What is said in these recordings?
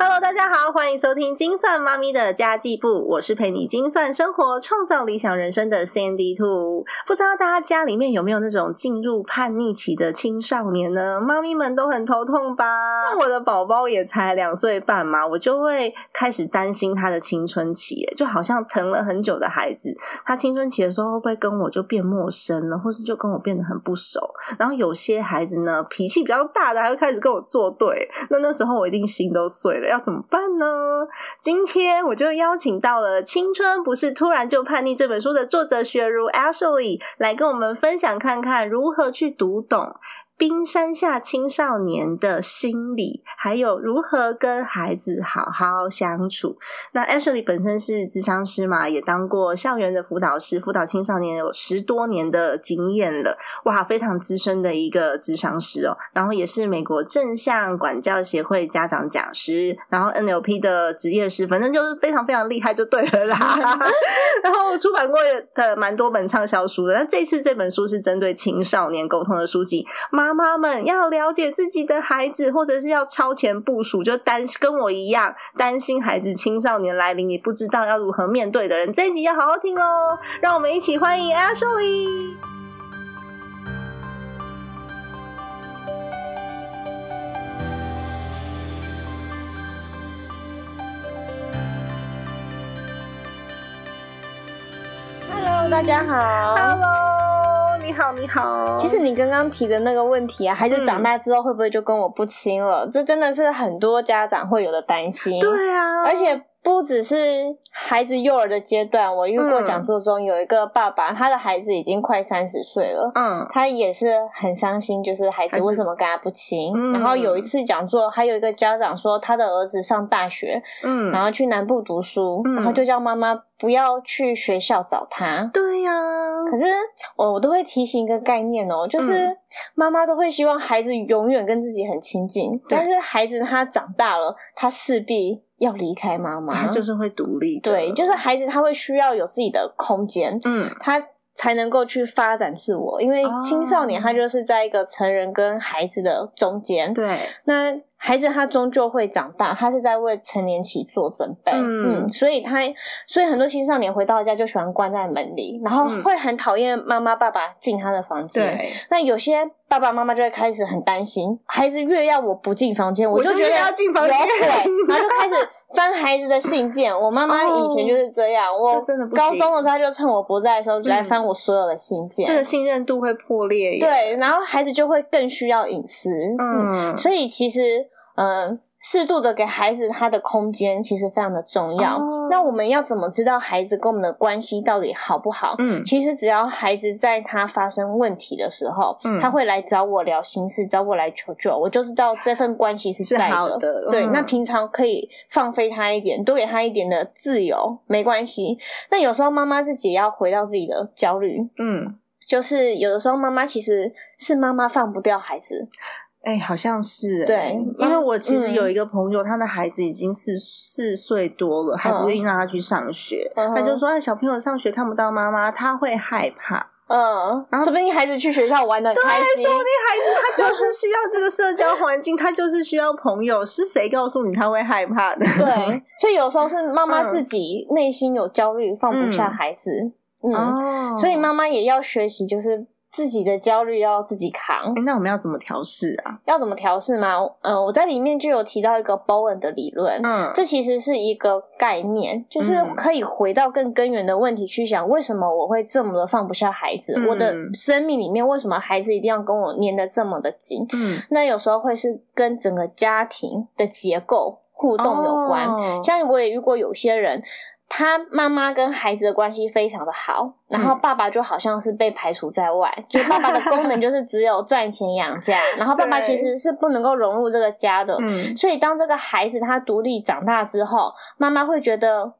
Hello，大家好，欢迎收听精算妈咪的家计部，我是陪你精算生活、创造理想人生的 Sandy Two。不知道大家家里面有没有那种进入叛逆期的青少年呢？妈咪们都很头痛吧？那我的宝宝也才两岁半嘛，我就会开始担心他的青春期，就好像疼了很久的孩子，他青春期的时候会不会跟我就变陌生了，或是就跟我变得很不熟？然后有些孩子呢，脾气比较大的，还会开始跟我作对，那那时候我一定心都碎了。要怎么办呢？今天我就邀请到了《青春不是突然就叛逆》这本书的作者雪茹 Ashley 来跟我们分享，看看如何去读懂。冰山下青少年的心理，还有如何跟孩子好好相处。那 Ashley 本身是智商师嘛，也当过校园的辅导师，辅导青少年有十多年的经验了，哇，非常资深的一个智商师哦。然后也是美国正向管教协会家长讲师，然后 NLP 的职业师，反正就是非常非常厉害，就对了啦。然后出版过的蛮多本畅销书的，那这次这本书是针对青少年沟通的书籍，妈。妈妈们要了解自己的孩子，或者是要超前部署，就担跟我一样担心孩子青少年来临，你不知道要如何面对的人，这一集要好好听哦！让我们一起欢迎 Ashley。Hello，大家好。Hello。你好，你好。其实你刚刚提的那个问题啊，孩子长大之后会不会就跟我不亲了？这真的是很多家长会有的担心。对啊，而且。不只是孩子幼儿的阶段，我遇过讲座中有一个爸爸，他的孩子已经快三十岁了，嗯，他也是很伤心，就是孩子为什么跟他不亲。然后有一次讲座，还有一个家长说他的儿子上大学，嗯，然后去南部读书，然后就叫妈妈不要去学校找他。对呀，可是我我都会提醒一个概念哦，就是妈妈都会希望孩子永远跟自己很亲近，但是孩子他长大了，他势必。要离开妈妈，他就是会独立。对，就是孩子他会需要有自己的空间，嗯，他才能够去发展自我。因为青少年他就是在一个成人跟孩子的中间，对，那。孩子他终究会长大，他是在为成年期做准备，嗯，所以他，所以很多青少年回到家就喜欢关在门里，然后会很讨厌妈妈爸爸进他的房间。那有些爸爸妈妈就会开始很担心，孩子越要我不进房间，我就觉得要进房间，然后就开始翻孩子的信件。我妈妈以前就是这样，我高中的时候他就趁我不在的时候来翻我所有的信件，这个信任度会破裂。对，然后孩子就会更需要隐私，嗯，所以其实。嗯，适度的给孩子他的空间其实非常的重要。那我们要怎么知道孩子跟我们的关系到底好不好？嗯，其实只要孩子在他发生问题的时候，他会来找我聊心事，找我来求救，我就知道这份关系是在的。对，那平常可以放飞他一点，多给他一点的自由，没关系。那有时候妈妈自己也要回到自己的焦虑。嗯，就是有的时候妈妈其实是妈妈放不掉孩子。哎，好像是对，因为我其实有一个朋友，他的孩子已经四四岁多了，还不愿意让他去上学。他就说：“哎，小朋友上学看不到妈妈，他会害怕。”嗯，然后说不定孩子去学校玩的开心，说不定孩子他就是需要这个社交 环境，他就是需要朋友。是谁告诉你他会害怕的？对，所以有时候是妈妈自己内心有焦虑，放不下孩子。嗯，所以妈妈也要学习，就是。自己的焦虑要自己扛，那我们要怎么调试啊？要怎么调试吗？嗯，我在里面就有提到一个 Bowen 的理论，嗯，这其实是一个概念，就是可以回到更根源的问题去想，为什么我会这么的放不下孩子？我的生命里面为什么孩子一定要跟我粘的这么的紧？嗯，那有时候会是跟整个家庭的结构互动有关。像我也遇过有些人。他妈妈跟孩子的关系非常的好，然后爸爸就好像是被排除在外，就 爸爸的功能就是只有赚钱养家，然后爸爸其实是不能够融入这个家的。所以当这个孩子他独立长大之后，妈妈会觉得。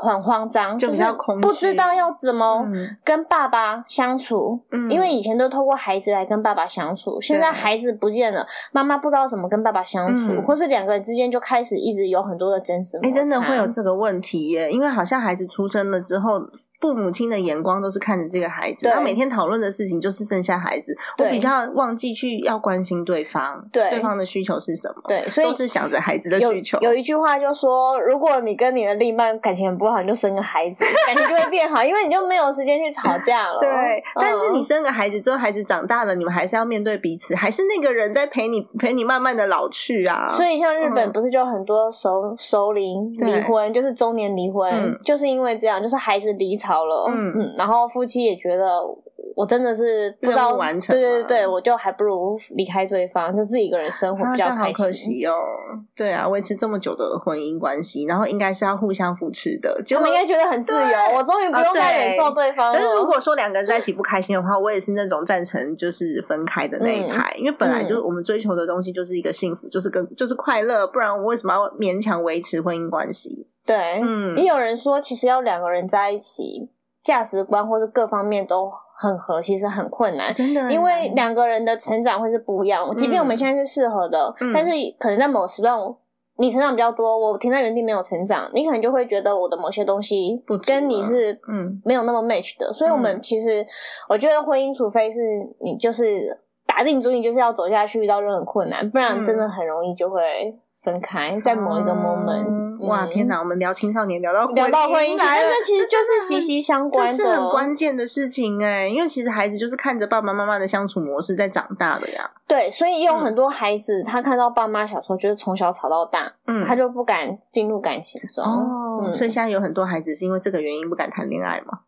很慌张，就是不知道要怎么跟爸爸相处，因为以前都透过孩子来跟爸爸相处，现在孩子不见了，妈妈不知道怎么跟爸爸相处，或是两个人之间就开始一直有很多的争执。哎，真的会有这个问题耶，因为好像孩子出生了之后。父母亲的眼光都是看着这个孩子，他每天讨论的事情就是剩下孩子。我比较忘记去要关心对方，对对方的需求是什么？对，所以都是想着孩子的需求。有一句话就说，如果你跟你的另一半感情很不好，你就生个孩子，感情就会变好，因为你就没有时间去吵架了。对，但是你生个孩子之后，孩子长大了，你们还是要面对彼此，还是那个人在陪你，陪你慢慢的老去啊。所以像日本不是就很多熟熟龄离婚，就是中年离婚，就是因为这样，就是孩子离巢了。嗯嗯。然后夫妻也觉得我真的是不知道完成，对对对，我就还不如离开对方，就自己一个人生活比较开心。可惜哦，对啊，维持这么久的婚姻关系，然后应该是要互相扶持的，我们应该觉得很自由。我终于不用再忍受对方。但是如果说两个人在一起不开心的话，我也是那种赞成就是分开的那一派，因为本来就是我们追求的东西就是一个幸福，就是跟就是快乐，不然我为什么要勉强维持婚姻关系？对，嗯，也有人说，其实要两个人在一起。价值观或是各方面都很合，其实很困难，真的，因为两个人的成长会是不一样。即便我们现在是适合的，但是可能在某时段，你成长比较多，我停在原地没有成长，你可能就会觉得我的某些东西跟你是嗯没有那么 match 的。所以，我们其实我觉得婚姻，除非是你就是打定主意就是要走下去，遇到任何困难，不然真的很容易就会。分开在某一个 moment，哇天哪！我们聊青少年聊到聊到婚姻，这其实就是息息相关，这是很关键的事情哎。因为其实孩子就是看着爸爸妈妈的相处模式在长大的呀。对，所以有很多孩子他看到爸妈小时候就是从小吵到大，嗯，他就不敢进入感情中。哦，所以现在有很多孩子是因为这个原因不敢谈恋爱吗？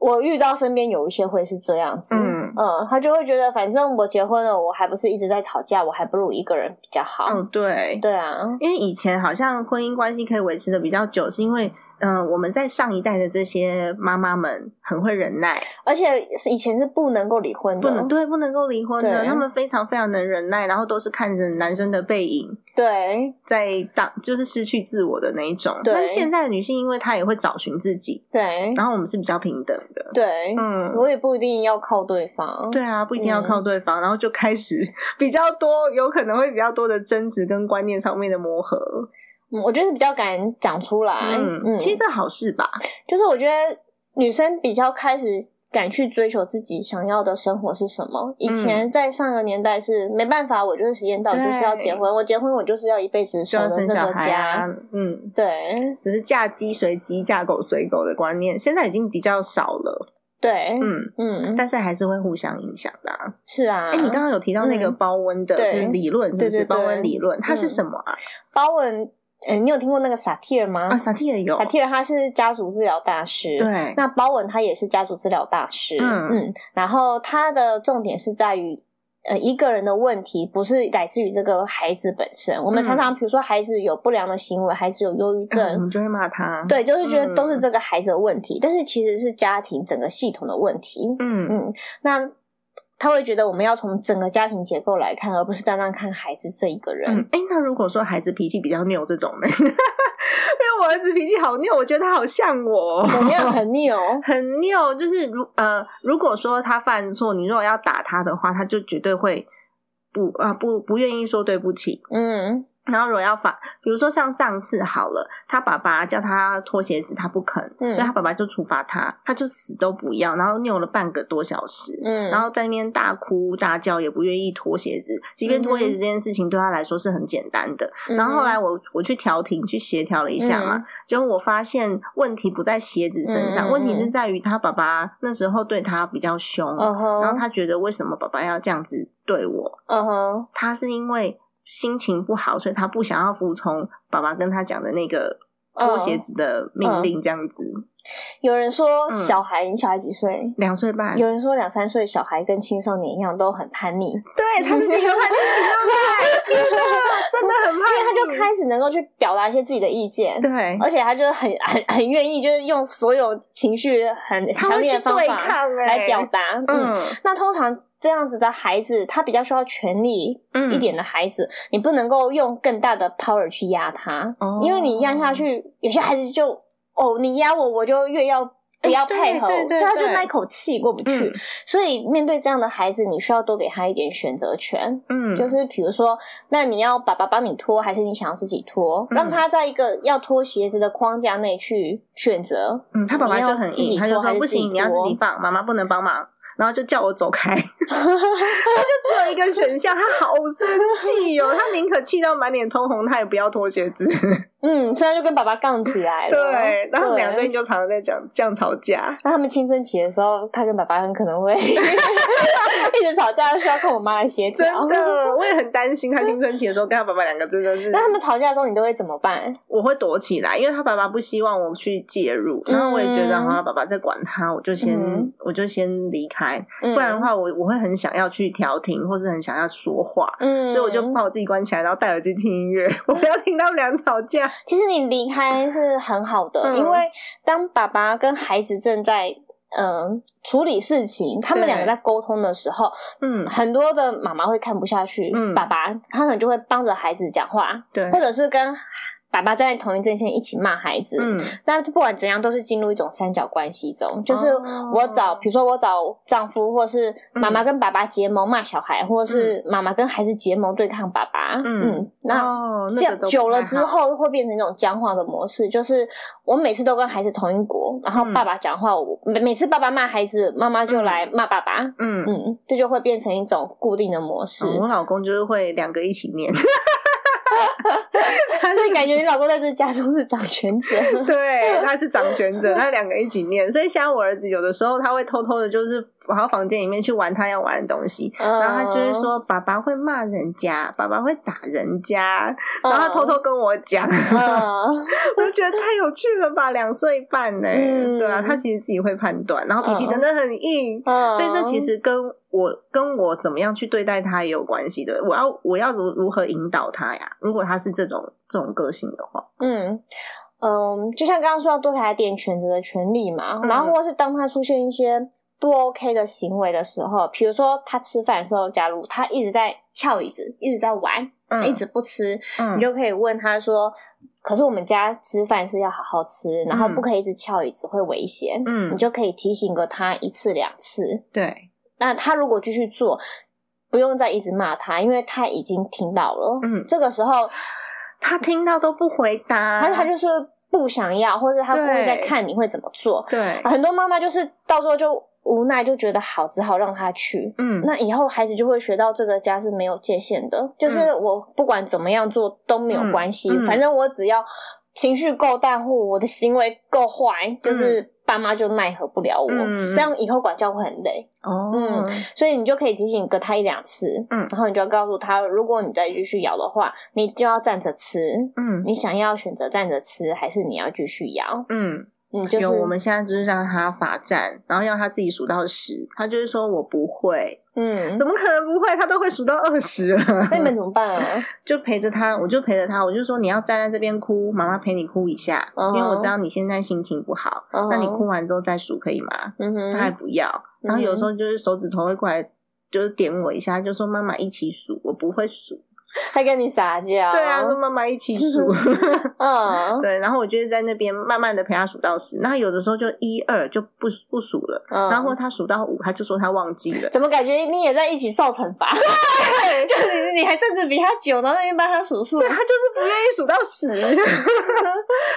我遇到身边有一些会是这样子，嗯嗯，他就会觉得反正我结婚了，我还不是一直在吵架，我还不如一个人比较好。嗯，对，对啊，因为以前好像婚姻关系可以维持的比较久，是因为。嗯，我们在上一代的这些妈妈们很会忍耐，而且以前是不能够离婚的，不能对，不能够离婚的，他们非常非常能忍耐，然后都是看着男生的背影，对，在当就是失去自我的那一种。但是现在的女性，因为她也会找寻自己，对，然后我们是比较平等的，对，嗯，我也不一定要靠对方，对啊，不一定要靠对方，然后就开始 比较多，有可能会比较多的争执跟观念上面的磨合。我觉得比较敢讲出来，嗯，其实这好事吧。就是我觉得女生比较开始敢去追求自己想要的生活是什么。以前在上个年代是没办法，我就是时间到就是要结婚，我结婚我就是要一辈子守着这个家。嗯，对，就是嫁鸡随鸡，嫁狗随狗的观念，现在已经比较少了。对，嗯嗯，但是还是会互相影响的。是啊，哎，你刚刚有提到那个包温的理论，是不是？包温理论它是什么啊？包温。嗯，你有听过那个萨提尔吗？啊，萨提尔有。萨提尔他是家族治疗大师。对。那包文他也是家族治疗大师。嗯嗯。然后他的重点是在于，呃，一个人的问题不是来自于这个孩子本身。我们常常比如说孩子有不良的行为，孩子有忧郁症，我们就会骂他。对，就是觉得都是这个孩子的问题，但是其实是家庭整个系统的问题。嗯嗯。那。他会觉得我们要从整个家庭结构来看，而不是单单看孩子这一个人。哎，那如果说孩子脾气比较拗这种呢？因为我儿子脾气好拗，我觉得他好像我，怎么样？很拗，很拗。就是如呃，如果说他犯错，你如果要打他的话，他就绝对会不啊不不愿意说对不起。嗯。然后如果要罚，比如说像上次好了，他爸爸叫他脱鞋子，他不肯，所以他爸爸就处罚他，他就死都不要，然后扭了半个多小时，嗯，然后在那边大哭大叫，也不愿意脱鞋子，即便脱鞋子这件事情对他来说是很简单的。然后后来我我去调停去协调了一下嘛，结果我发现问题不在鞋子身上，问题是在于他爸爸那时候对他比较凶，然后他觉得为什么爸爸要这样子对我？嗯哼，他是因为。心情不好，所以他不想要服从爸爸跟他讲的那个脱鞋子的命令，这样子。有人说小孩，你小孩几岁？两岁半。有人说两三岁小孩跟青少年一样都很叛逆。对，他是那个叛逆期，对不对？真的很叛逆，因为他就开始能够去表达一些自己的意见，对，而且他就是很很很愿意，就是用所有情绪很强烈的方法来表达。嗯，那通常这样子的孩子，他比较需要权力一点的孩子，你不能够用更大的 power 去压他，因为你压下去，有些孩子就哦，你压我，我就越要。不要配合，就他就那一口气过不去，所以面对这样的孩子，你需要多给他一点选择权。嗯，就是比如说，那你要爸爸帮你脱，还是你想要自己脱？让他在一个要脱鞋子的框架内去选择。嗯，他爸爸就很硬，他就说不行，你要自己放，妈妈不能帮忙。然后就叫我走开，他就只有一个选项，他好生气哦，他宁可气到满脸通红，他也不要脱鞋子。嗯，所以就跟爸爸杠起来了。对，然后他们俩最近就常常在讲这样吵架。那他们青春期的时候，他跟爸爸很可能会 一直吵架，需要看我妈来协调。真的，我也很担心他青春期的时候跟他爸爸两个真的是。那他们吵架的时候，你都会怎么办？我会躲起来，因为他爸爸不希望我去介入，然后我也觉得好像爸爸在管他，我就先我就先离开，不然的话我我会很想要去调停，或是很想要说话，嗯。所以我就把我自己关起来，然后戴耳机听音乐，我不要听他们俩吵架。其实你离开是很好的，因为当爸爸跟孩子正在嗯处理事情，他们两个在沟通的时候，嗯，很多的妈妈会看不下去，爸爸他可能就会帮着孩子讲话，对，或者是跟。爸爸在同一阵线一起骂孩子，嗯，那不管怎样都是进入一种三角关系中，就是我找，比如说我找丈夫，或是妈妈跟爸爸结盟骂小孩，或者是妈妈跟孩子结盟对抗爸爸，嗯，那这样久了之后会变成一种僵化的模式，就是我每次都跟孩子同一国，然后爸爸讲话，我每每次爸爸骂孩子，妈妈就来骂爸爸，嗯。嗯，这就会变成一种固定的模式。我老公就是会两个一起念。所以感觉你老公在这家中是掌权者，对，他是掌权者，他两个一起念。所以像我儿子有的时候他会偷偷的，就是跑到房间里面去玩他要玩的东西，然后他就是说爸爸会骂人家，爸爸会打人家，然后他偷偷跟我讲，我就觉得太有趣了吧，两岁半呢，对啊，他其实自己会判断，然后脾气真的很硬，所以这其实跟。我跟我怎么样去对待他也有关系的。我要我要如如何引导他呀？如果他是这种这种个性的话，嗯嗯，就像刚刚说要多给他点选择的权利嘛。然后或是当他出现一些不 OK 的行为的时候，比如说他吃饭的时候，假如他一直在翘椅子，一直在玩，嗯一直不吃，嗯你就可以问他说：“可是我们家吃饭是要好好吃，然后不可以一直翘椅子，会危险。”嗯，你就可以提醒个他一次两次。对。那他如果继续做，不用再一直骂他，因为他已经听到了。嗯，这个时候他听到都不回答，他他就是不想要，或者他故意在看你会怎么做。对，很多妈妈就是到时候就无奈，就觉得好，只好让他去。嗯，那以后孩子就会学到这个家是没有界限的，就是我不管怎么样做都没有关系，反正我只要情绪够大或我的行为够坏，就是。爸妈就奈何不了我，这样以后管教会很累哦。嗯，所以你就可以提醒个他一两次，嗯，然后你就要告诉他，如果你再继续咬的话，你就要站着吃，嗯，你想要选择站着吃，还是你要继续咬？嗯，嗯，就是我们现在就是让他罚站，然后要他自己数到十，他就是说我不会。嗯，怎么可能不会？他都会数到二十了。那你们怎么办啊？就陪着他，我就陪着他，我就说你要站在这边哭，妈妈陪你哭一下，因为我知道你现在心情不好。那你哭完之后再数可以吗？他还不要。然后有时候就是手指头会过来，就是点我一下，就说妈妈一起数，我不会数。还跟你撒娇，对啊，跟妈妈一起数，嗯，对，然后我就是在那边慢慢的陪他数到十，那有的时候就一二就不不数了，然后他数到五，他就说他忘记了，怎么感觉你也在一起受惩罚？对，就是你你还站着比他久，然后那边帮他数数，对他就是不愿意数到十，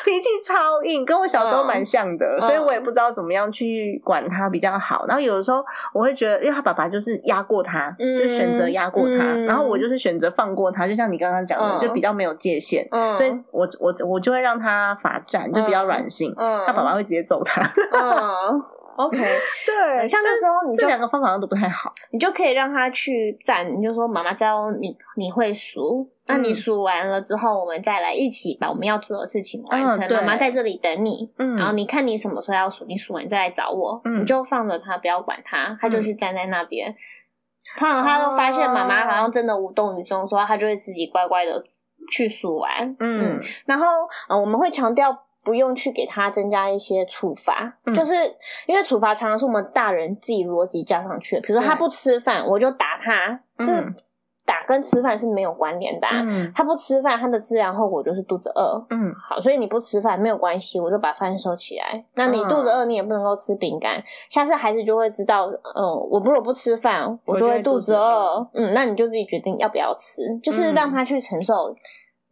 脾气超硬，跟我小时候蛮像的，所以我也不知道怎么样去管他比较好。然后有的时候我会觉得，因为他爸爸就是压过他，就选择压过他，然后我就是选择放过。他就像你刚刚讲的，就比较没有界限，嗯所以我我我就会让他罚站，就比较软性。嗯他爸爸会直接揍他。OK，对，像那时候你这两个方法都不太好，你就可以让他去站，你就说妈妈教你，你会数，那你数完了之后，我们再来一起把我们要做的事情完成。妈妈在这里等你，嗯然后你看你什么时候要数，你数完再来找我，你就放着他，不要管他，他就去站在那边。他他都发现妈妈好像真的无动于衷，说他就会自己乖乖的去数完。嗯，然后呃，我们会强调不用去给他增加一些处罚，就是因为处罚常常是我们大人自己逻辑加上去的。比如说他不吃饭，我就打他，这。打跟吃饭是没有关联的，他不吃饭，他的自然后果就是肚子饿。嗯，好，所以你不吃饭没有关系，我就把饭收起来。那你肚子饿，你也不能够吃饼干。下次孩子就会知道，嗯，我如果不吃饭，我就会肚子饿。嗯，那你就自己决定要不要吃，就是让他去承受。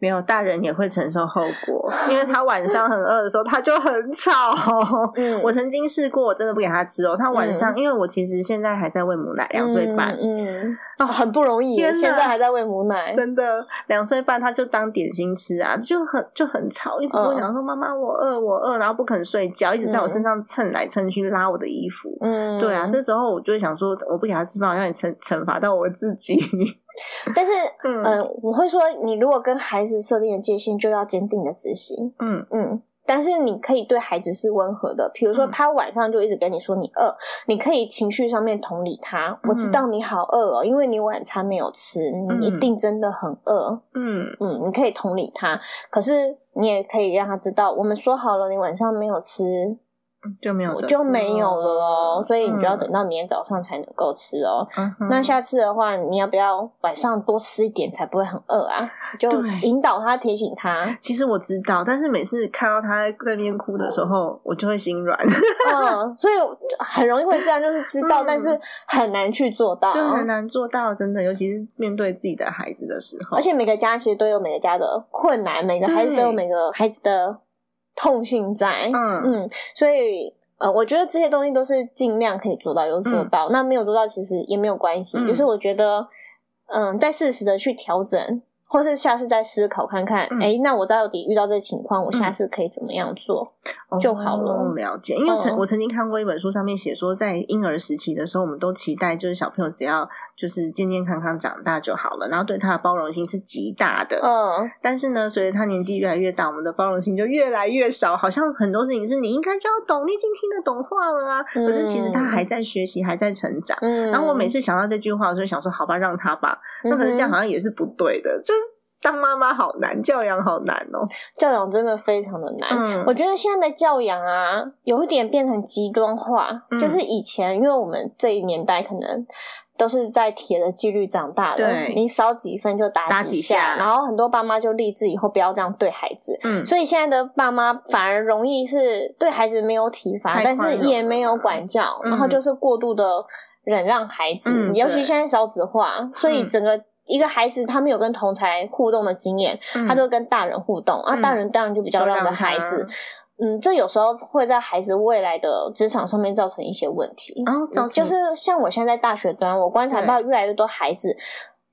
没有大人也会承受后果，因为他晚上很饿的时候，他就很吵。嗯，我曾经试过，我真的不给他吃哦。他晚上，因为我其实现在还在喂母奶，两岁半，嗯，啊，很不容易。现在还在喂母奶，真的两岁半，他就当点心吃啊，就很就很吵，一直跟我讲说：“妈妈，我饿，我饿。”然后不肯睡觉，一直在我身上蹭来蹭去，拉我的衣服。嗯，对啊，这时候我就会想说，我不给他吃饭，让你惩惩罚到我自己。但是，嗯，我会说，你如果跟孩子设定的界限，就要坚定的执行。嗯嗯，但是你可以对孩子是温和的，比如说他晚上就一直跟你说你饿，你可以情绪上面同理他。我知道你好饿哦，因为你晚餐没有吃，你一定真的很饿。嗯嗯，你可以同理他，可是你也可以让他知道，我们说好了，你晚上没有吃。就没有就没有了哦，所以你就要等到明天早上才能够吃哦。那下次的话，你要不要晚上多吃一点，才不会很饿啊？就引导他，提醒他。其实我知道，但是每次看到他在那边哭的时候，我就会心软。嗯，所以很容易会这样，就是知道，但是很难去做到，就很难做到，真的，尤其是面对自己的孩子的时候。而且每个家其实都有每个家的困难，每个孩子都有每个孩子的。痛性在，嗯嗯，所以呃，我觉得这些东西都是尽量可以做到，有做到。那没有做到，其实也没有关系。就是我觉得，嗯，在适时的去调整。或是下次再思考看看，哎，那我到底遇到这情况，我下次可以怎么样做就好了。了解，因为曾我曾经看过一本书，上面写说，在婴儿时期的时候，我们都期待就是小朋友只要就是健健康康长大就好了，然后对他的包容性是极大的。嗯，但是呢，随着他年纪越来越大，我们的包容性就越来越少，好像很多事情是你应该就要懂，你已经听得懂话了啊。可是其实他还在学习，还在成长。嗯，然后我每次想到这句话，我就想说，好吧，让他吧。那可是这样好像也是不对的，就是。当妈妈好难，教养好难哦。教养真的非常的难。我觉得现在的教养啊，有一点变成极端化。就是以前，因为我们这一年代可能都是在铁的纪律长大的，你少几分就打几下，然后很多爸妈就立志以后不要这样对孩子。嗯，所以现在的爸妈反而容易是对孩子没有体罚，但是也没有管教，然后就是过度的忍让孩子。尤其现在少子化，所以整个。一个孩子他没有跟同才互动的经验，他都跟大人互动啊，大人当然就比较让着孩子，嗯，这有时候会在孩子未来的职场上面造成一些问题。啊，就是像我现在在大学端，我观察到越来越多孩子，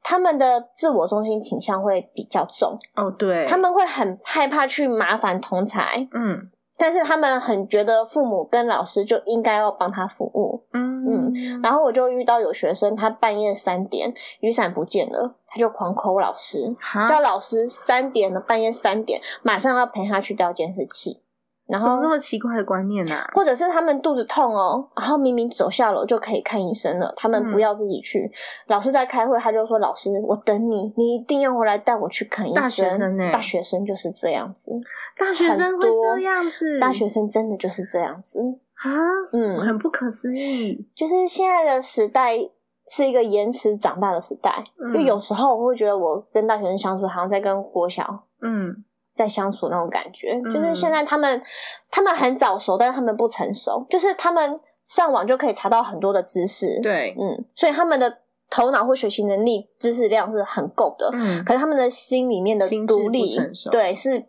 他们的自我中心倾向会比较重。哦，对，他们会很害怕去麻烦同才，嗯。但是他们很觉得父母跟老师就应该要帮他服务，嗯嗯，然后我就遇到有学生，他半夜三点雨伞不见了，他就狂扣老师，叫老师三点了，半夜三点马上要陪他去调监视器。然后这么奇怪的观念呢？或者是他们肚子痛哦，然后明明走下楼就可以看医生了，他们不要自己去。老师在开会，他就说：“老师，我等你，你一定要回来带我去看医生。”大学生呢？大学生就是这样子。大学生会这样子？大学生真的就是这样子啊？嗯，很不可思议。就是现在的时代是一个延迟长大的时代，因为有时候我会觉得我跟大学生相处，好像在跟国小。嗯。在相处那种感觉，就是现在他们他们很早熟，但是他们不成熟，就是他们上网就可以查到很多的知识，对，嗯，所以他们的头脑或学习能力、知识量是很够的，嗯，可是他们的心里面的独立，对，是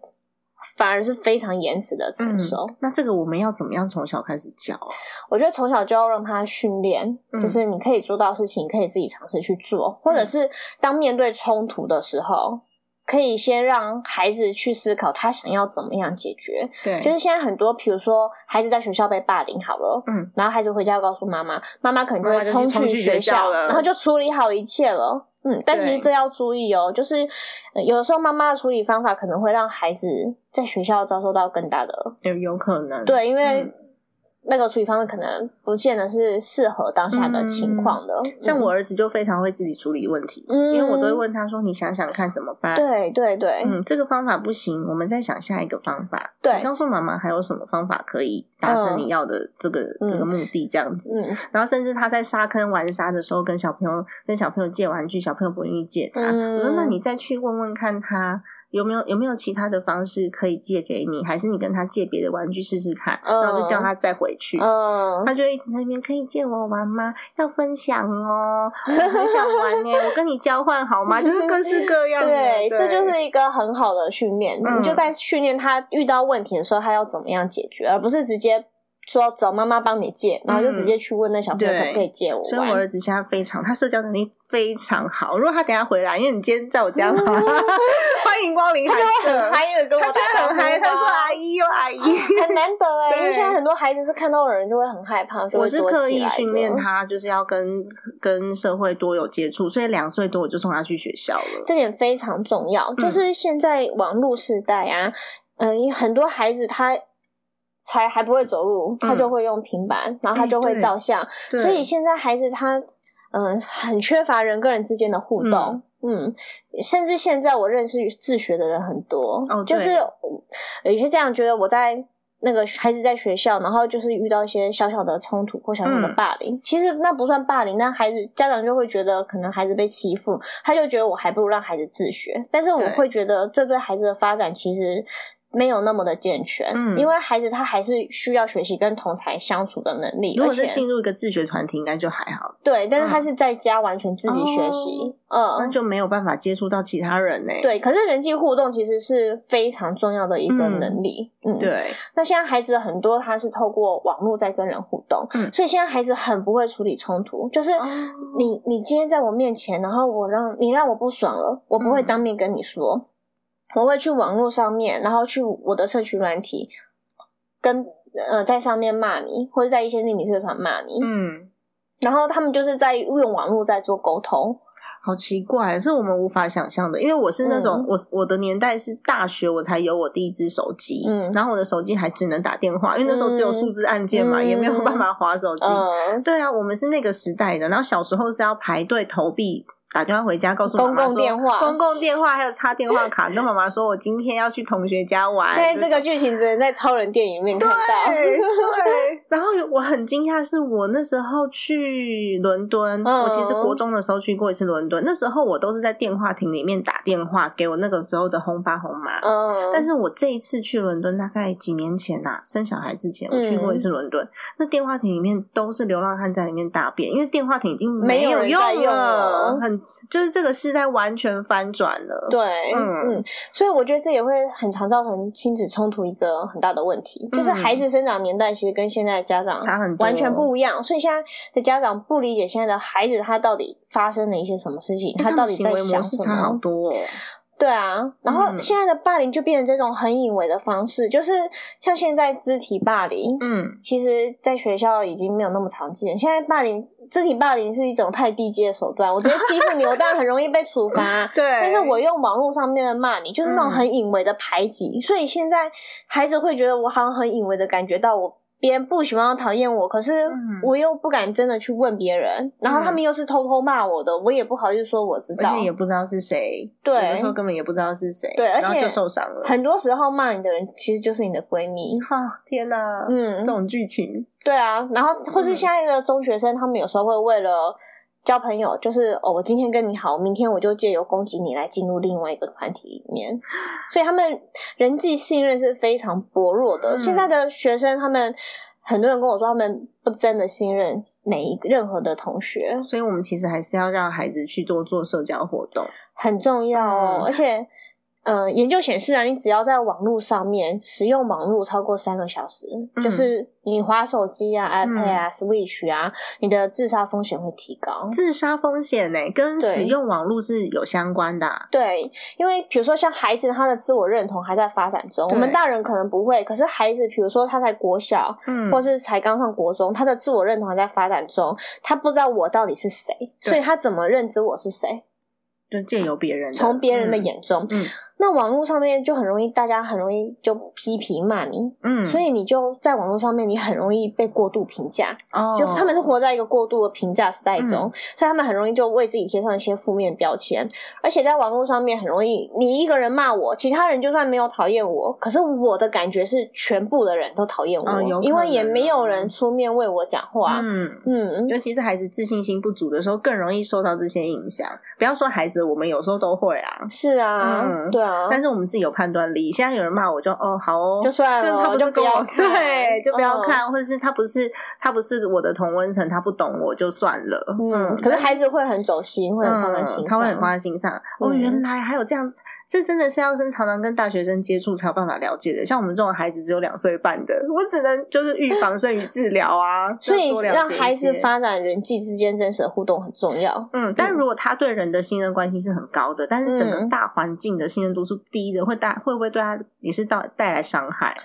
反而是非常延迟的成熟。那这个我们要怎么样从小开始教？我觉得从小就要让他训练，就是你可以做到事情，可以自己尝试去做，或者是当面对冲突的时候。可以先让孩子去思考他想要怎么样解决。对，就是现在很多，比如说孩子在学校被霸凌好了，嗯，然后孩子回家告诉妈妈，妈妈可能就会冲去学校，然后就处理好一切了。嗯，但其实这要注意哦，就是有的时候妈妈的处理方法可能会让孩子在学校遭受到更大的，有有可能。对，因为那个处理方式可能不见得是适合当下的情况的。像我儿子就非常会自己处理问题，因为我都会问他说：“你想想看怎么办？”对对对，嗯，这个方法不行，我们再想下一个方法。对，告诉妈妈还有什么方法可以达成你要的这个这个目的，这样子。嗯，然后甚至他在沙坑玩沙的时候，跟小朋友跟小朋友借玩具，小朋友不愿意借他，我说：“那你再去问问看他。”有没有有没有其他的方式可以借给你？还是你跟他借别的玩具试试看？然后就叫他再回去。嗯，他就一直在那边可以借我玩吗？要分享哦，我很想玩呢。我跟你交换好吗？就是各式各样的。对，这就是一个很好的训练。你就在训练他遇到问题的时候，他要怎么样解决，而不是直接。说找妈妈帮你借，然后就直接去问那小朋友可不可以借我。所以我儿子现在非常，他社交能力非常好。如果他等下回来，因为你今天在我家嘛，欢迎光临，他就会很嗨的跟我打很嗨，他说 阿姨哟阿姨，很难得哎，因为现在很多孩子是看到人就会很害怕，我是刻意训练他，就是要跟跟社会多有接触，所以两岁多我就送他去学校了。这点非常重要，就是现在网络时代啊，嗯，很多孩子他。才还不会走路，他就会用平板，然后他就会照相。所以现在孩子他嗯很缺乏人跟人之间的互动，嗯，甚至现在我认识自学的人很多，就是有些家长觉得我在那个孩子在学校，然后就是遇到一些小小的冲突或小小的霸凌，其实那不算霸凌，那孩子家长就会觉得可能孩子被欺负，他就觉得我还不如让孩子自学，但是我会觉得这对孩子的发展其实。没有那么的健全，嗯，因为孩子他还是需要学习跟同才相处的能力。如果是进入一个自学团体，应该就还好。对，但是他是在家完全自己学习，嗯，那就没有办法接触到其他人呢。对，可是人际互动其实是非常重要的一个能力。嗯，对。那现在孩子很多他是透过网络在跟人互动，嗯，所以现在孩子很不会处理冲突，就是你你今天在我面前，然后我让你让我不爽了，我不会当面跟你说。我会去网络上面，然后去我的社群软体，跟呃在上面骂你，或者在一些匿名社团骂你。嗯，然后他们就是在用网络在做沟通，好奇怪，是我们无法想象的。因为我是那种我我的年代是大学我才有我第一只手机，嗯，然后我的手机还只能打电话，因为那时候只有数字按键嘛，也没有办法划手机。对啊，我们是那个时代的，然后小时候是要排队投币。打电话回家告诉公共电话，公共电话还有插电话卡，跟妈妈说我今天要去同学家玩。现在这个剧情只能在超人电影里面看到。我很惊讶，是我那时候去伦敦，我其实国中的时候去过一次伦敦，那时候我都是在电话亭里面打电话给我那个时候的红爸红妈。嗯，但是我这一次去伦敦，大概几年前呐，生小孩之前，我去过一次伦敦，那电话亭里面都是流浪汉在里面大便，因为电话亭已经没有用了，很。就是这个时代完全翻转了，对，嗯嗯，所以我觉得这也会很常造成亲子冲突一个很大的问题，就是孩子生长年代其实跟现在的家长差很多，完全不一样，所以现在的家长不理解现在的孩子他到底发生了一些什么事情，他到底在想什么，差好多。对啊，然后现在的霸凌就变成这种很隐微的方式，就是像现在肢体霸凌，嗯，其实在学校已经没有那么常见。现在霸凌肢体霸凌是一种太低级的手段，我直接欺负你，我当然很容易被处罚。对，但是我用网络上面的骂你，就是那种很隐微的排挤，所以现在孩子会觉得我好像很隐微的感觉到我。别人不喜欢、讨厌我，可是我又不敢真的去问别人，然后他们又是偷偷骂我的，我也不好意思说我知道，而且也不知道是谁，对，有的时候根本也不知道是谁，对，而且就受伤了。很多时候骂你的人其实就是你的闺蜜，哈，天哪，嗯，这种剧情，对啊，然后或是下一个中学生，他们有时候会为了。交朋友就是哦，我今天跟你好，明天我就借由攻击你来进入另外一个团体里面，所以他们人际信任是非常薄弱的。现在的学生，他们很多人跟我说，他们不真的信任每一任何的同学，所以我们其实还是要让孩子去多做社交活动，很重要哦，而且。嗯，研究显示啊，你只要在网络上面使用网络超过三个小时，就是你滑手机啊、iPad 啊、Switch 啊，你的自杀风险会提高。自杀风险呢，跟使用网络是有相关的。对，因为比如说像孩子，他的自我认同还在发展中，我们大人可能不会，可是孩子，比如说他在国小，嗯，或是才刚上国中，他的自我认同还在发展中，他不知道我到底是谁，所以他怎么认知我是谁？就借由别人，从别人的眼中，嗯。那网络上面就很容易，大家很容易就批评骂你，嗯，所以你就在网络上面，你很容易被过度评价，哦，就他们是活在一个过度的评价时代中，所以他们很容易就为自己贴上一些负面标签，而且在网络上面很容易，你一个人骂我，其他人就算没有讨厌我，可是我的感觉是全部的人都讨厌我，因为也没有人出面为我讲话，嗯。嗯，尤其是孩子自信心不足的时候，更容易受到这些影响。不要说孩子，我们有时候都会啊，是啊，对啊。但是我们自己有判断力。现在有人骂我，就哦好哦，就算了，他不是跟我对，就不要看，或者是他不是他不是我的同温层，他不懂我就算了。嗯，可是孩子会很走心，会很放在心上，他会很放在心上。哦，原来还有这样。这真的是要跟常常跟大学生接触才有办法了解的。像我们这种孩子只有两岁半的，我只能就是预防胜于治疗啊。所以让孩子发展人际之间真实的互动很重要。嗯，但如果他对人的信任关系是很高的，但是整个大环境的信任度是低的，会带会不会对他也是到带来伤害？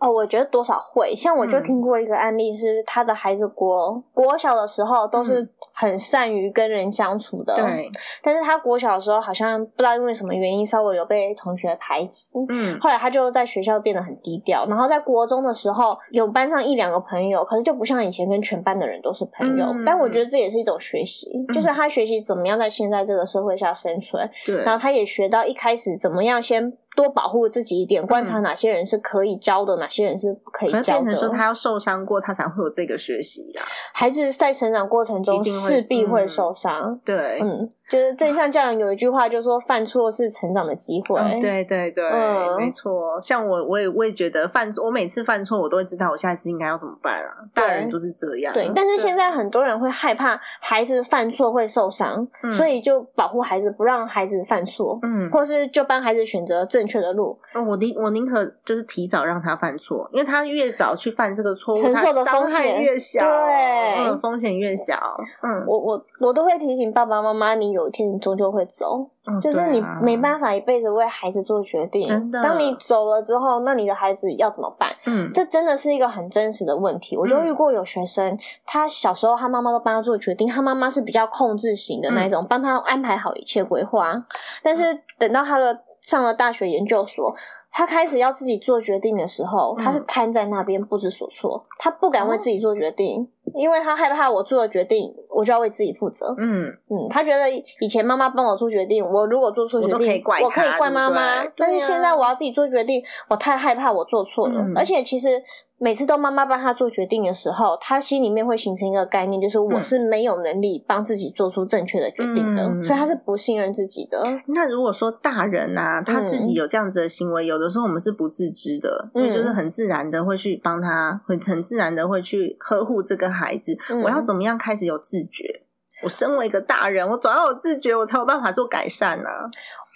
哦，我觉得多少会。像我就听过一个案例，是他的孩子国国小的时候都是很善于跟人相处的，对。但是他国小的时候好像不知道因为什么原因，稍微有被同学排挤。嗯。后来他就在学校变得很低调，然后在国中的时候有班上一两个朋友，可是就不像以前跟全班的人都是朋友。但我觉得这也是一种学习，就是他学习怎么样在现在这个社会下生存。对。然后他也学到一开始怎么样先。多保护自己一点，观察哪些人是可以教的，哪些人是不可以教的。变成说他要受伤过，他才会有这个学习的。孩子在成长过程中势必会受伤。对，嗯。就是正向教养有一句话，就说犯错是成长的机会。对对对，没错。像我，我也我也觉得犯错，我每次犯错，我都会知道我下一次应该要怎么办啊。大人都是这样。对，但是现在很多人会害怕孩子犯错会受伤，所以就保护孩子，不让孩子犯错。嗯，或是就帮孩子选择正确的路。我宁我宁可就是提早让他犯错，因为他越早去犯这个错误，承受的风险越小。对，风险越小。嗯，我我我都会提醒爸爸妈妈，你有。有一天你终究会走，就是你没办法一辈子为孩子做决定。真的，当你走了之后，那你的孩子要怎么办？嗯，这真的是一个很真实的问题。我就遇过有学生，他小时候他妈妈都帮他做决定，他妈妈是比较控制型的那一种，帮他安排好一切规划。但是等到他的上了大学研究所。他开始要自己做决定的时候，他是瘫在那边不知所措，他不敢为自己做决定，因为他害怕我做的决定，我就要为自己负责。嗯嗯，他觉得以前妈妈帮我做决定，我如果做错决定，我可以怪妈妈，但是现在我要自己做决定，我太害怕我做错了，而且其实。每次都妈妈帮他做决定的时候，他心里面会形成一个概念，就是我是没有能力帮自己做出正确的决定的，所以他是不信任自己的。那如果说大人啊，他自己有这样子的行为，有的时候我们是不自知的，因为就是很自然的会去帮他，会很自然的会去呵护这个孩子。我要怎么样开始有自觉？我身为一个大人，我总要有自觉，我才有办法做改善呢。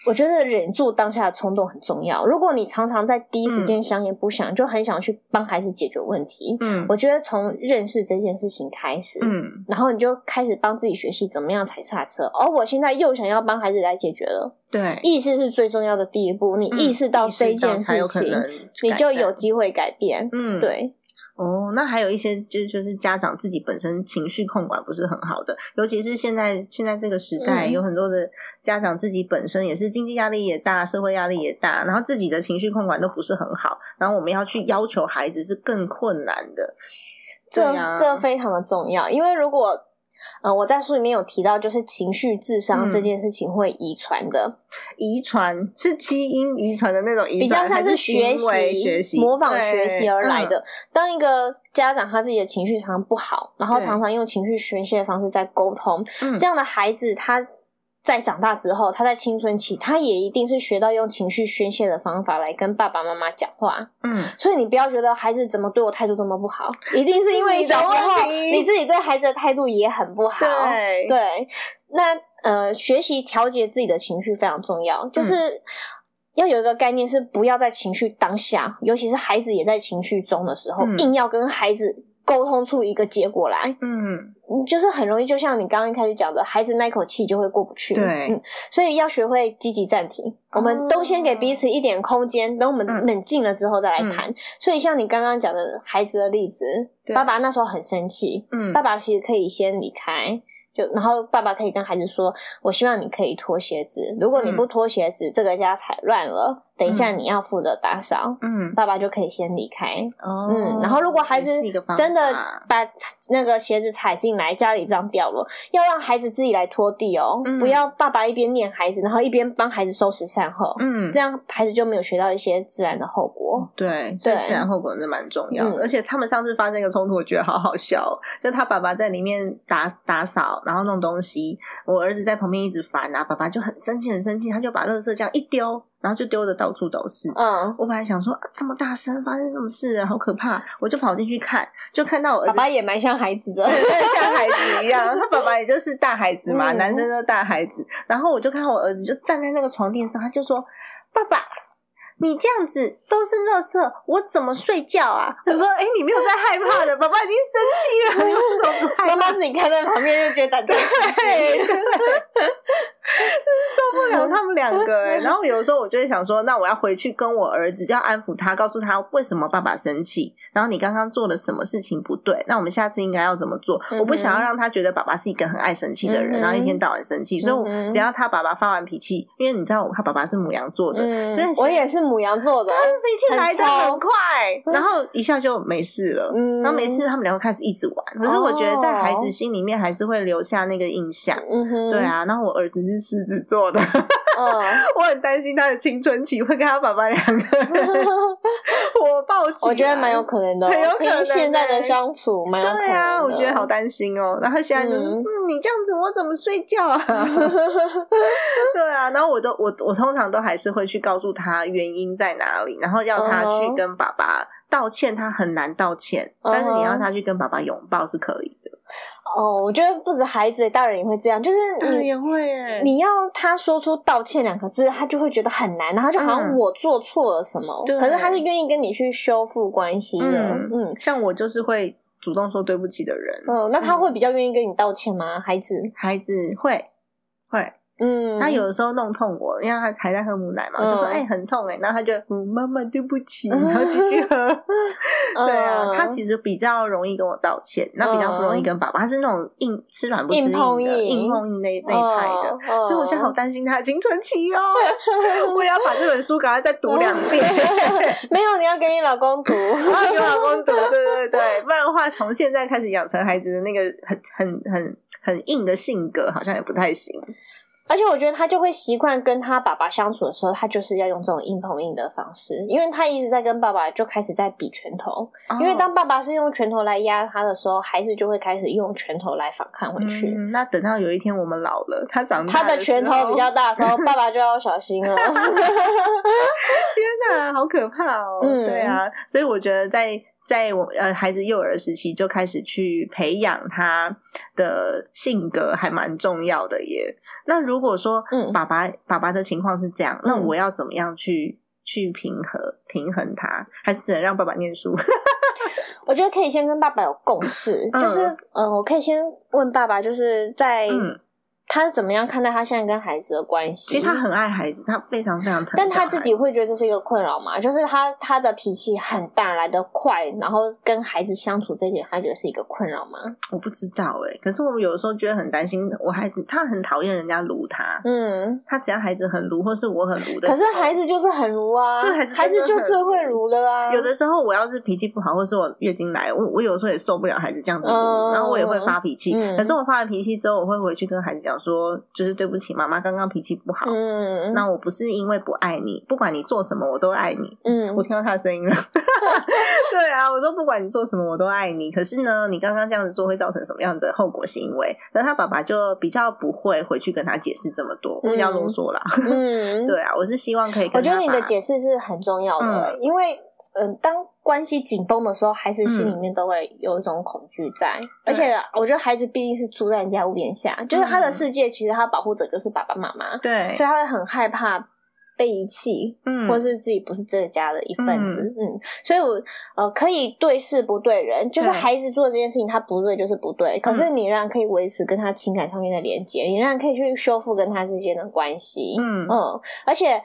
我觉得忍住当下的冲动很重要。如果你常常在第一时间想也不想，就很想去帮孩子解决问题，嗯，我觉得从认识这件事情开始，嗯，然后你就开始帮自己学习怎么样踩刹车。而我现在又想要帮孩子来解决了，对，意识是最重要的第一步。你意识到这件事情，你就有机会改变。嗯，对。哦，那还有一些就就是家长自己本身情绪控管不是很好的，尤其是现在现在这个时代，有很多的家长自己本身也是经济压力也大，社会压力也大，然后自己的情绪控管都不是很好，然后我们要去要求孩子是更困难的。这这非常的重要，因为如果。呃，我在书里面有提到，就是情绪智商这件事情会遗传的，遗传是基因遗传的那种遗传，比较像是学习、学习、模仿学习而来的。当一个家长他自己的情绪常常不好，然后常常用情绪宣泄的方式在沟通，这样的孩子他。在长大之后，他在青春期，他也一定是学到用情绪宣泄的方法来跟爸爸妈妈讲话。嗯，所以你不要觉得孩子怎么对我态度这么不好，一定是因为小时候你自己对孩子的态度也很不好。对，对，那呃，学习调节自己的情绪非常重要，就是要有一个概念是不要在情绪当下，尤其是孩子也在情绪中的时候，硬要跟孩子。沟通出一个结果来，嗯，就是很容易，就像你刚刚开始讲的，孩子那口气就会过不去，对，嗯，所以要学会积极暂停，我们都先给彼此一点空间，等我们冷静了之后再来谈。所以像你刚刚讲的孩子的例子，爸爸那时候很生气，嗯，爸爸其实可以先离开。就然后爸爸可以跟孩子说：“我希望你可以脱鞋子，如果你不脱鞋子，这个家才乱了。等一下你要负责打扫。”嗯，爸爸就可以先离开。哦，嗯，然后如果孩子真的把那个鞋子踩进来，家里这样掉落，要让孩子自己来拖地哦，不要爸爸一边念孩子，然后一边帮孩子收拾善后。嗯，这样孩子就没有学到一些自然的后果。对，对，自然后果是蛮重要的。而且他们上次发生一个冲突，我觉得好好笑，就他爸爸在里面打打扫。然后弄东西，我儿子在旁边一直烦啊，爸爸就很生气，很生气，他就把垃圾这样一丢，然后就丢的到处都是。嗯，我本来想说这么大声，发生什么事啊？好可怕！我就跑进去看，就看到我儿子，爸爸也蛮像孩子的，像孩子一样。他爸爸也就是大孩子嘛，男生都大孩子。然后我就看到我儿子就站在那个床垫上，他就说：“爸爸。”你这样子都是垃圾，我怎么睡觉啊？我说，哎，你没有在害怕的，爸爸已经生气了，你为什么不害怕？妈妈自己看在旁边就觉得胆战心惊，受不了他们两个哎。然后有时候我就会想说，那我要回去跟我儿子，就要安抚他，告诉他为什么爸爸生气，然后你刚刚做了什么事情不对，那我们下次应该要怎么做？我不想要让他觉得爸爸是一个很爱生气的人，然后一天到晚生气。所以只要他爸爸发完脾气，因为你知道他爸爸是母羊座的，所以我也是。母羊座的，他是脾气来的很快，然后一下就没事了。嗯，然后没事，他们两个开始一直玩。可是我觉得在孩子心里面还是会留下那个印象。嗯哼，对啊。然后我儿子是狮子座的，我很担心他的青春期会跟他爸爸两个火爆 起我觉得蛮有可能的，很有可能现在的相处蛮有可能。对啊，我觉得好担心哦。然后现在就嗯，你这样子我怎么睡觉啊？对啊，然后我都我我通常都还是会去告诉他原因。在哪里？然后要他去跟爸爸道歉，他很难道歉。但是你让他去跟爸爸拥抱是可以的。哦，我觉得不止孩子，大人也会这样。就是你也会耶，你要他说出道歉两个字，他就会觉得很难，然后就好像我做错了什么。可是他是愿意跟你去修复关系的。嗯，像我就是会主动说对不起的人。嗯，那他会比较愿意跟你道歉吗？孩子，孩子会会。嗯，他有的时候弄痛我，因为他还在喝母奶嘛，就说哎很痛哎，然后他就嗯妈妈对不起，然后继续喝。对啊，他其实比较容易跟我道歉，那比较不容易跟爸爸，他是那种硬吃软不吃硬的硬碰硬那那一派的，所以我现在好担心他的青春期哦。我也要把这本书赶快再读两 遍。没有，你要给你老公读，给老公读，对对对，不然的话从现在开始养成孩子的那个很很很很硬的性格，好像也不太行。而且我觉得他就会习惯跟他爸爸相处的时候，他就是要用这种硬碰硬的方式，因为他一直在跟爸爸就开始在比拳头。因为当爸爸是用拳头来压他的时候，孩子就会开始用拳头来反抗回去。那等到有一天我们老了，他长他的拳头比较大的时候，爸爸就要小心了。天哪，好可怕哦！对啊，所以我觉得在。在我呃孩子幼儿时期就开始去培养他的性格，还蛮重要的耶。那如果说爸爸爸爸的情况是这样，那我要怎么样去去平衡平衡他？还是只能让爸爸念书？我觉得可以先跟爸爸有共识，就是嗯，我可以先问爸爸，就是在。他是怎么样看待他现在跟孩子的关系？其实他很爱孩子，他非常非常疼。但他自己会觉得这是一个困扰吗？就是他他的脾气很大，来得快，然后跟孩子相处这一点，他觉得是一个困扰吗？我不知道哎。可是我们有的时候觉得很担心，我孩子他很讨厌人家撸他。嗯，他只要孩子很撸，或是我很撸的。可是孩子就是很撸啊，对孩子孩子就最会撸了啊。有的时候我要是脾气不好，或是我月经来，我我有时候也受不了孩子这样子撸，然后我也会发脾气。可是我发完脾气之后，我会回去跟孩子讲说，就是。对不起，妈妈刚刚脾气不好。嗯，那我不是因为不爱你，不管你做什么，我都爱你。嗯，我听到他的声音了。对啊，我说不管你做什么，我都爱你。可是呢，你刚刚这样子做会造成什么样的后果行为？那他爸爸就比较不会回去跟他解释这么多，比较啰嗦啦。嗯，对啊，我是希望可以。我觉得你的解释是很重要的，因为嗯，当。关系紧绷的时候，孩子心里面都会有一种恐惧在，而且我觉得孩子毕竟是住在人家屋檐下，就是他的世界，其实他保护者就是爸爸妈妈，对，所以他会很害怕被遗弃，嗯，或是自己不是这个家的一份子，嗯，所以我呃可以对事不对人，就是孩子做这件事情他不对就是不对，可是你仍然可以维持跟他情感上面的连接，你仍然可以去修复跟他之间的关系，嗯。嗯，而且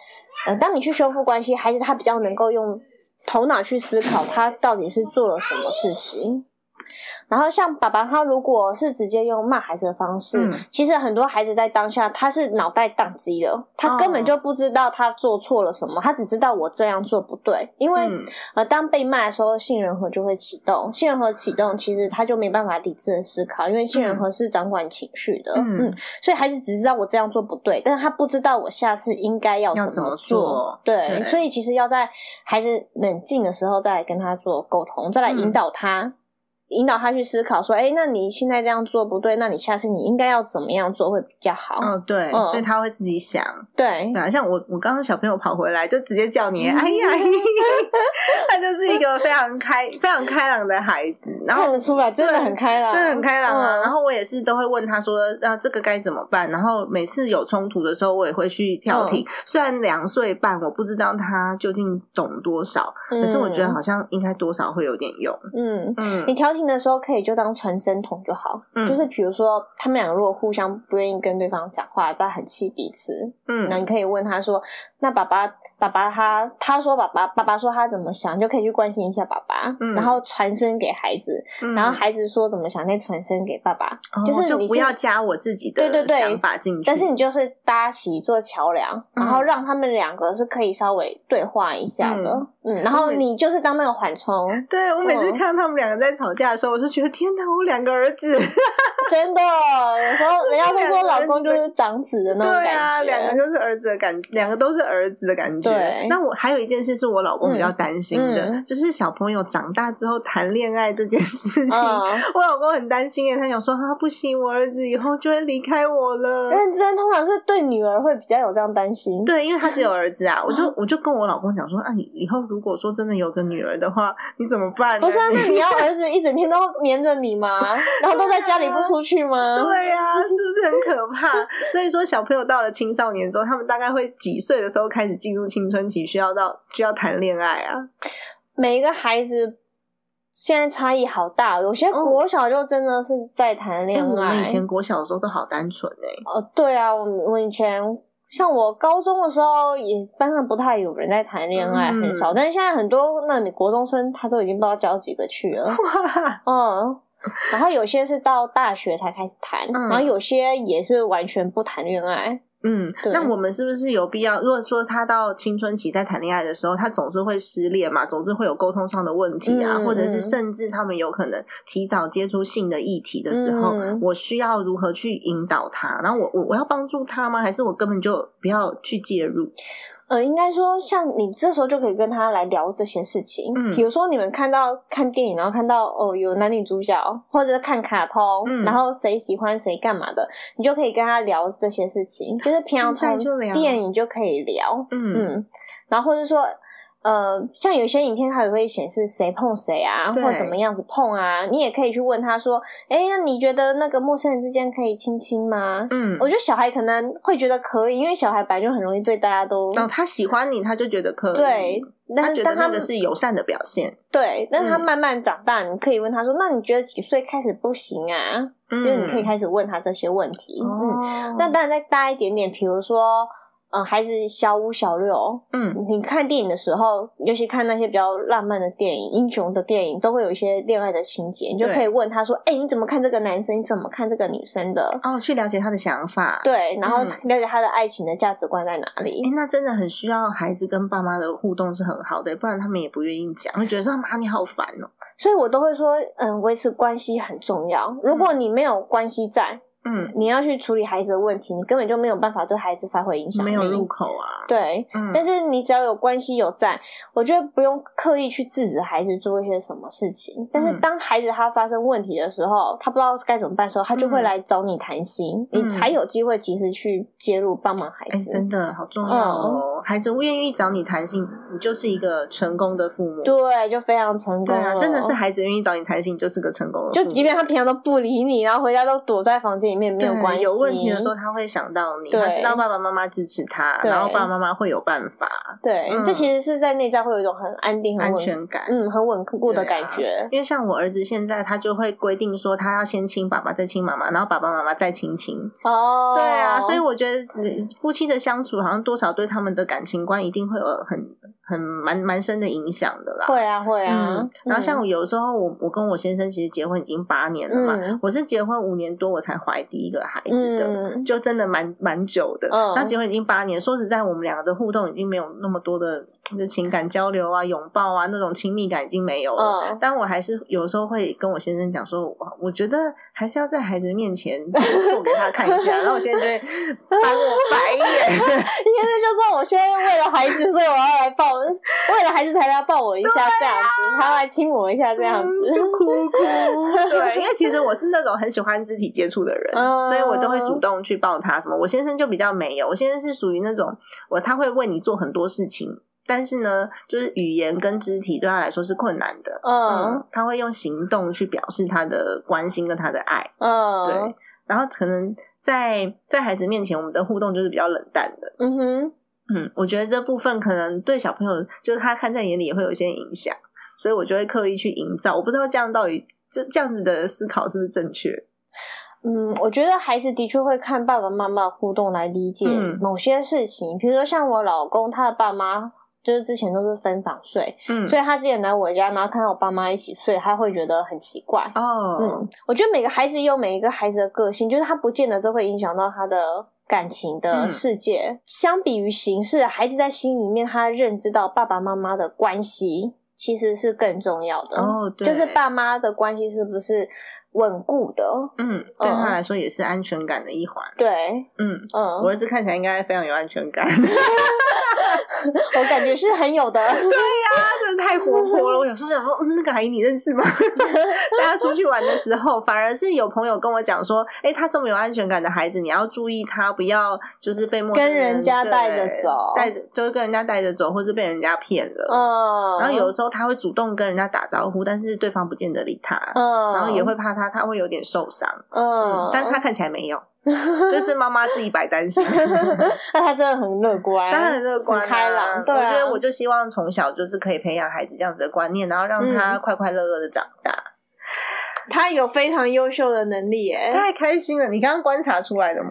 呃当你去修复关系，孩子他比较能够用。头脑去思考，他到底是做了什么事情？然后像爸爸他如果是直接用骂孩子的方式，其实很多孩子在当下他是脑袋宕机了，他根本就不知道他做错了什么，他只知道我这样做不对。因为呃，当被骂的时候，杏仁核就会启动，杏仁核启动，其实他就没办法理智的思考，因为杏仁核是掌管情绪的。嗯，所以孩子只知道我这样做不对，但是他不知道我下次应该要怎么做。对，所以其实要在孩子冷静的时候再来跟他做沟通，再来引导他。引导他去思考，说：“哎，那你现在这样做不对，那你下次你应该要怎么样做会比较好？”嗯，对，所以他会自己想。对，对啊，像我，我刚刚小朋友跑回来就直接叫你，哎呀，他就是一个非常开、非常开朗的孩子，然后看得出来真的很开朗，真的很开朗啊。然后我也是都会问他说：“啊，这个该怎么办？”然后每次有冲突的时候，我也会去调停。虽然两岁半，我不知道他究竟懂多少，可是我觉得好像应该多少会有点用。嗯嗯，你调停的时候可以就。当传声筒就好，就是比如说他们两个如果互相不愿意跟对方讲话，但很气彼此，嗯，那你可以问他说：“那爸爸，爸爸他他说爸爸，爸爸说他怎么想，就可以去关心一下爸爸，然后传声给孩子，然后孩子说怎么想，再传声给爸爸，就是就不要加我自己的对对对。想法进去，但是你就是搭起一座桥梁，然后让他们两个是可以稍微对话一下的，嗯，然后你就是当那个缓冲。对我每次看到他们两个在吵架的时候，我就觉得天。我两个儿子，真的，有时候人家都说老公就是长子的那种感觉，对啊，两个都是儿子的感，两个都是儿子的感觉。对，那我还有一件事是我老公比较担心的，就是小朋友长大之后谈恋爱这件事情，我老公很担心耶，他想说啊不行，我儿子以后就会离开我了。认真通常是对女儿会比较有这样担心，对，因为他只有儿子啊，我就我就跟我老公讲说，啊，你以后如果说真的有个女儿的话，你怎么办？不是，啊那你要儿子一整天都黏着你吗？然后都在家里不出去吗？对呀，是不是很可怕？所以说，小朋友到了青少年之后，他们大概会几岁的时候开始进入青春期，需要到需要谈恋爱啊？每一个孩子现在差异好大，有些国小就真的是在谈恋爱。我们以前国小的时候都好单纯哎。哦，对啊，我我以前像我高中的时候，也班上不太有人在谈恋爱，很少。但是现在很多，那你国中生他都已经不知道交几个去了。嗯。然后有些是到大学才开始谈，然后有些也是完全不谈恋爱。嗯，那我们是不是有必要？如果说他到青春期在谈恋爱的时候，他总是会失恋嘛，总是会有沟通上的问题啊，或者是甚至他们有可能提早接触性的议题的时候，我需要如何去引导他？然后我我我要帮助他吗？还是我根本就不要去介入？呃，应该说，像你这时候就可以跟他来聊这些事情。嗯，比如说你们看到看电影，然后看到哦有男女主角，或者看卡通，然后谁喜欢谁干嘛的，你就可以跟他聊这些事情。就是平常从电影就可以聊，嗯，然后或者说。呃，像有些影片，它也会显示谁碰谁啊，或怎么样子碰啊，你也可以去问他说：“哎，那你觉得那个陌生人之间可以亲亲吗？”嗯，我觉得小孩可能会觉得可以，因为小孩本来就很容易对大家都哦，他喜欢你，他就觉得可以，对，他觉得那个是友善的表现。对，但他慢慢长大，你可以问他说：“那你觉得几岁开始不行啊？”因为你可以开始问他这些问题。嗯，那当然再大一点点，比如说。嗯，孩子小五、小六，嗯，你看电影的时候，尤其看那些比较浪漫的电影、英雄的电影，都会有一些恋爱的情节，你就可以问他说：“哎，你怎么看这个男生？你怎么看这个女生的？”哦，去了解他的想法，对，然后了解他的爱情的价值观在哪里。哎，那真的很需要孩子跟爸妈的互动是很好的，不然他们也不愿意讲，会觉得说：“妈，你好烦哦。”所以我都会说：“嗯，维持关系很重要。如果你没有关系在。”嗯，你要去处理孩子的问题，你根本就没有办法对孩子发挥影响力，没有入口啊。对，嗯，但是你只要有关系有在，我觉得不用刻意去制止孩子做一些什么事情。但是当孩子他发生问题的时候，他不知道该怎么办的时候，他就会来找你谈心，你才有机会及时去介入帮忙孩子。真的好重要哦，孩子愿意找你谈心，你就是一个成功的父母。对，就非常成功。对啊，真的是孩子愿意找你谈心，你就是个成功的。就即便他平常都不理你，然后回家都躲在房间。里面没有关系，有问题的时候他会想到你，他知道爸爸妈妈支持他，然后爸爸妈妈会有办法。对，这其实是在内在会有一种很安定、很安全感，嗯，很稳固的感觉。因为像我儿子现在，他就会规定说，他要先亲爸爸，再亲妈妈，然后爸爸妈妈再亲亲。哦，对啊，所以我觉得夫妻的相处好像多少对他们的感情观一定会有很。很蛮蛮深的影响的啦。会啊，会啊。然后像我有时候，我我跟我先生其实结婚已经八年了嘛，我是结婚五年多我才怀第一个孩子的，就真的蛮蛮久的。那结婚已经八年，说实在，我们两个的互动已经没有那么多的的情感交流啊、拥抱啊那种亲密感已经没有了。但我还是有时候会跟我先生讲说，我我觉得还是要在孩子面前做给他看一下。然后我先生就会翻我白眼，现在就说我现在为了孩子，所以我要来抱，为了孩子才来抱我一下这样子，他要来亲我一下这样子，就哭哭。对，因为其实我是那种很喜欢肢体接触的人，所以我都会主动去抱他。什么？我先生就比较没有，我先生是属于那种我他会为你做很多事情，但是呢，就是语言跟肢体对他来说是困难的。嗯，他会用行动去表示他的关心跟他的爱。嗯，对。然后可能在在孩子面前，我们的互动就是比较冷淡的。嗯哼，嗯，我觉得这部分可能对小朋友，就是他看在眼里也会有一些影响，所以我就会刻意去营造。我不知道这样到底这这样子的思考是不是正确？嗯，我觉得孩子的确会看爸爸妈妈互动来理解某些事情，比如说像我老公他的爸妈。就是之前都是分房睡，嗯，所以他之前来我家，然后看到我爸妈一起睡，他会觉得很奇怪哦。嗯，我觉得每个孩子有每一个孩子的个性，就是他不见得这会影响到他的感情的世界。相比于形式，孩子在心里面他认知到爸爸妈妈的关系其实是更重要的哦。对，就是爸妈的关系是不是稳固的？嗯，对他来说也是安全感的一环。对，嗯嗯，我儿子看起来应该非常有安全感。我感觉是很有的，对呀，真的太活泼了。我有时候想说，那个阿姨你认识吗？大家出去玩的时候，反而是有朋友跟我讲说，哎，他这么有安全感的孩子，你要注意他，不要就是被陌生人跟人家带着走，带着就是跟人家带着走，或是被人家骗了。嗯，然后有的时候他会主动跟人家打招呼，但是对方不见得理他。嗯，然后也会怕他，他会有点受伤。嗯，但是他看起来没有。就是妈妈自己白担心，那他真的很乐观，他很乐观、开朗。对啊，我就希望从小就是可以培养孩子这样子的观念，然后让他快快乐乐的长大。他有非常优秀的能力，耶，太开心了！你刚刚观察出来的吗？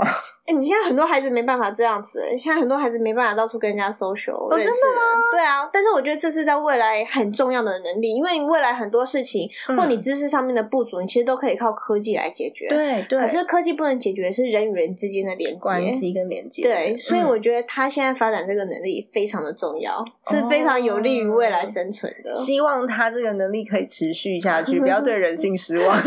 哎，你现在很多孩子没办法这样子，现在很多孩子没办法到处跟人家 social，哦真的吗？对啊，但是我觉得这是在未来很重要的能力，因为未来很多事情或你知识上面的不足，你其实都可以靠科技来解决。对对，可是科技不能解决是人与人之间的连接、关系跟连接。对，所以我觉得他现在发展这个能力非常的重要，是非常有利于未来生存的。希望他这个能力可以持续下去，不要对人性失望。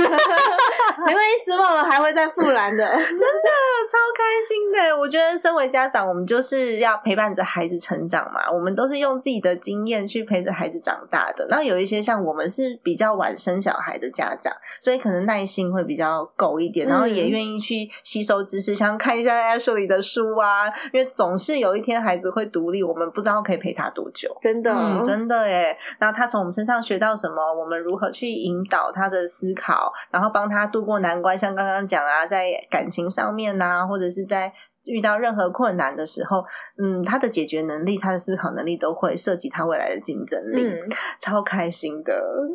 没关系，失望了还会再复燃的，真的超开心的。我觉得身为家长，我们就是要陪伴着孩子成长嘛。我们都是用自己的经验去陪着孩子长大的。那有一些像我们是比较晚生小孩的家长，所以可能耐心会比较够一点，然后也愿意去吸收知识，像看一下 Ashley 的书啊。因为总是有一天孩子会独立，我们不知道可以陪他多久。真的，真的耶。然后他从我们身上学到什么？我们如何去引导他的思考，然后帮他度过难关？像刚刚讲啊，在感情上面呐，或者是在。遇到任何困难的时候，嗯，他的解决能力、他的思考能力都会涉及他未来的竞争力，超开心的，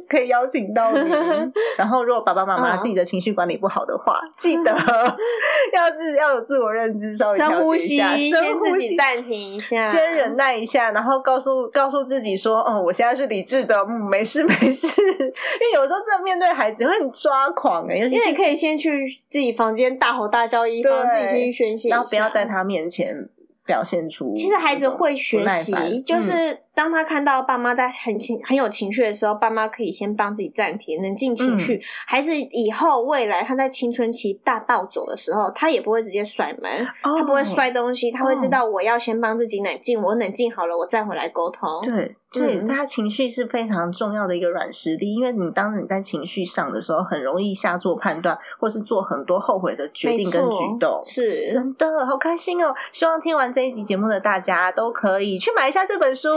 可以邀请到你。然后，如果爸爸妈妈自己的情绪管理不好的话，记得 要是要有自我认知，稍微深呼吸，先自己暂停一下，先忍耐一下，然后告诉告诉自己说：“哦，我现在是理智的，嗯，没事没事。”因为有时候真的面对孩子会很抓狂哎，尤其是可以先去自己房间大吼大叫一番，自己先去宣泄，然后不要在他面前表现出。其实孩子会学习，就是。当他看到爸妈在很情很有情绪的时候，爸妈可以先帮自己暂停，冷静情绪。孩子以后未来他在青春期大暴走的时候，他也不会直接甩门，他不会摔东西，他会知道我要先帮自己冷静，我冷静好了，我再回来沟通。对，对，他情绪是非常重要的一个软实力，因为你当你在情绪上的时候，很容易下做判断，或是做很多后悔的决定跟举动。是，真的好开心哦！希望听完这一集节目的大家都可以去买一下这本书。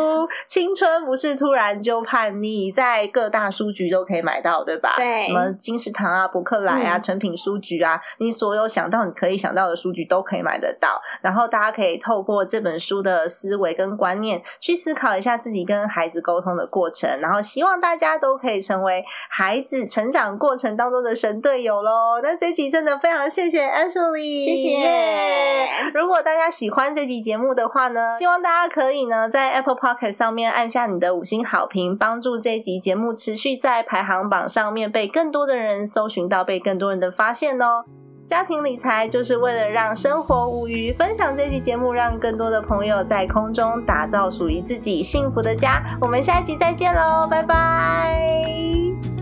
青春不是突然就叛逆，在各大书局都可以买到，对吧？对，什么金石堂啊、博客来啊、诚品书局啊，你所有想到你可以想到的书局都可以买得到。然后大家可以透过这本书的思维跟观念，去思考一下自己跟孩子沟通的过程。然后希望大家都可以成为孩子成长过程当中的神队友喽。那这集真的非常谢谢 Ashley，谢谢。如果大家喜欢这集节目的话呢，希望大家可以呢在 Apple Podcast 上面按下你的五星好评，帮助这集节目持续在排行榜上面被更多的人搜寻到，被更多人的发现哦。家庭理财就是为了让生活无余，分享这集节目，让更多的朋友在空中打造属于自己幸福的家。我们下一集再见喽，拜拜。